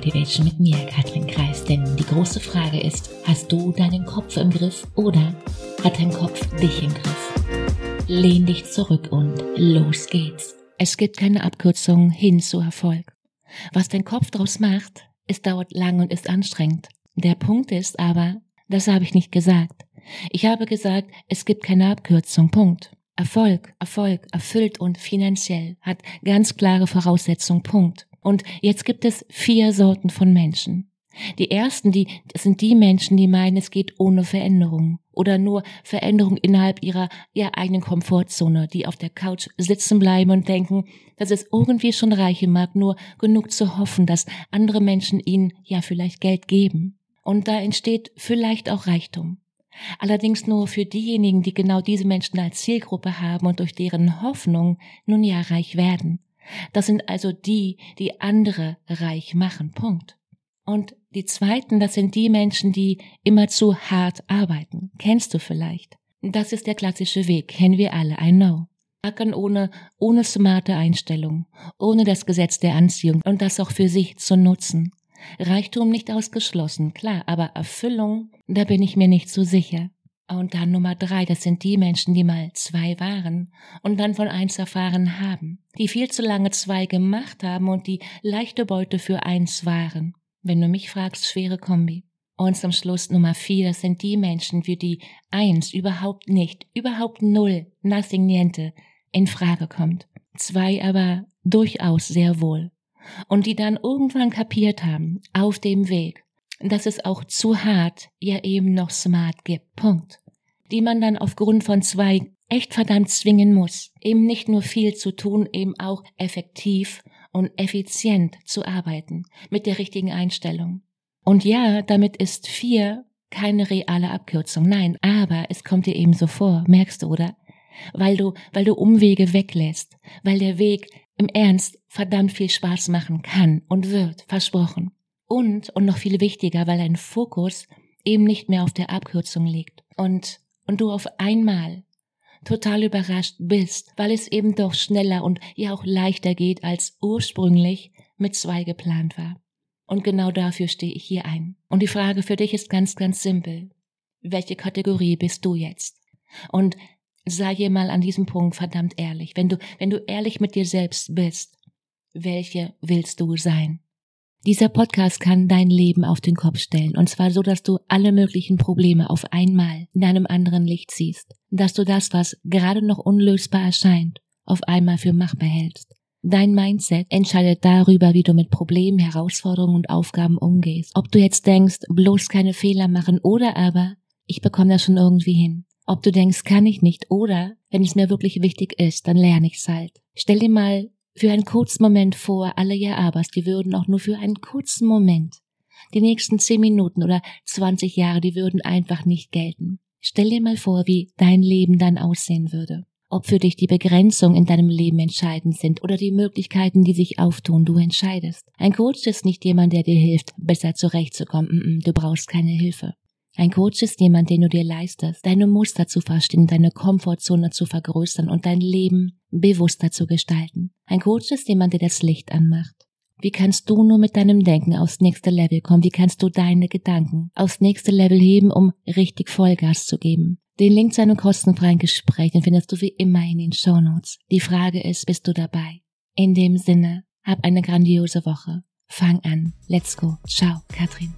Motivation mit mir, Katrin Kreis. Denn die große Frage ist, hast du deinen Kopf im Griff oder hat dein Kopf dich im Griff? Lehn dich zurück und los geht's. Es gibt keine Abkürzung hin zu Erfolg. Was dein Kopf draus macht, es dauert lang und ist anstrengend. Der Punkt ist aber, das habe ich nicht gesagt. Ich habe gesagt, es gibt keine Abkürzung. Punkt. Erfolg, Erfolg, erfüllt und finanziell hat ganz klare Voraussetzungen. Punkt. Und jetzt gibt es vier Sorten von Menschen. Die ersten, die das sind die Menschen, die meinen, es geht ohne Veränderung oder nur Veränderung innerhalb ihrer, ihrer eigenen Komfortzone, die auf der Couch sitzen bleiben und denken, dass es irgendwie schon reichen mag, nur genug zu hoffen, dass andere Menschen ihnen ja vielleicht Geld geben. Und da entsteht vielleicht auch Reichtum. Allerdings nur für diejenigen, die genau diese Menschen als Zielgruppe haben und durch deren Hoffnung nun ja reich werden. Das sind also die, die andere reich machen. Punkt. Und die zweiten, das sind die Menschen, die immer zu hart arbeiten. Kennst du vielleicht? Das ist der klassische Weg, kennen wir alle, I know. Ackern ohne, ohne smarte Einstellung, ohne das Gesetz der Anziehung und das auch für sich zu nutzen. Reichtum nicht ausgeschlossen, klar, aber Erfüllung, da bin ich mir nicht so sicher. Und dann Nummer drei, das sind die Menschen, die mal zwei waren und dann von eins erfahren haben, die viel zu lange zwei gemacht haben und die leichte Beute für eins waren. Wenn du mich fragst, schwere Kombi. Und zum Schluss Nummer vier, das sind die Menschen, für die eins überhaupt nicht, überhaupt null, nothing niente, in Frage kommt. Zwei aber durchaus sehr wohl. Und die dann irgendwann kapiert haben, auf dem Weg, dass es auch zu hart ja eben noch smart gibt. Punkt. Die man dann aufgrund von zwei echt verdammt zwingen muss, eben nicht nur viel zu tun, eben auch effektiv und effizient zu arbeiten, mit der richtigen Einstellung. Und ja, damit ist vier keine reale Abkürzung, nein, aber es kommt dir eben so vor, merkst du, oder? Weil du, weil du Umwege weglässt, weil der Weg im Ernst verdammt viel Spaß machen kann und wird, versprochen. Und, und noch viel wichtiger, weil dein Fokus eben nicht mehr auf der Abkürzung liegt und, und du auf einmal total überrascht bist, weil es eben doch schneller und ja auch leichter geht, als ursprünglich mit zwei geplant war. Und genau dafür stehe ich hier ein. Und die Frage für dich ist ganz, ganz simpel. Welche Kategorie bist du jetzt? Und sei dir mal an diesem Punkt verdammt ehrlich. Wenn du, wenn du ehrlich mit dir selbst bist, welche willst du sein? Dieser Podcast kann dein Leben auf den Kopf stellen, und zwar so, dass du alle möglichen Probleme auf einmal in einem anderen Licht siehst, dass du das, was gerade noch unlösbar erscheint, auf einmal für machbar hältst. Dein Mindset entscheidet darüber, wie du mit Problemen, Herausforderungen und Aufgaben umgehst. Ob du jetzt denkst, bloß keine Fehler machen oder aber, ich bekomme das schon irgendwie hin. Ob du denkst, kann ich nicht oder, wenn es mir wirklich wichtig ist, dann lerne ich's halt. Stell dir mal für einen kurzen Moment vor, alle ja abers, die würden auch nur für einen kurzen Moment. Die nächsten zehn Minuten oder zwanzig Jahre, die würden einfach nicht gelten. Stell dir mal vor, wie dein Leben dann aussehen würde. Ob für dich die Begrenzungen in deinem Leben entscheidend sind oder die Möglichkeiten, die sich auftun, du entscheidest. Ein Coach ist nicht jemand, der dir hilft, besser zurechtzukommen. Du brauchst keine Hilfe. Ein Coach ist jemand, den du dir leistest, deine Muster zu verstehen, deine Komfortzone zu vergrößern und dein Leben bewusster zu gestalten. Ein Coach ist jemand, der das Licht anmacht. Wie kannst du nur mit deinem Denken aufs nächste Level kommen? Wie kannst du deine Gedanken aufs nächste Level heben, um richtig Vollgas zu geben? Den Link zu einem kostenfreien Gespräch, den findest du wie immer in den Show Notes. Die Frage ist, bist du dabei? In dem Sinne, hab eine grandiose Woche. Fang an. Let's go. Ciao, Katrin.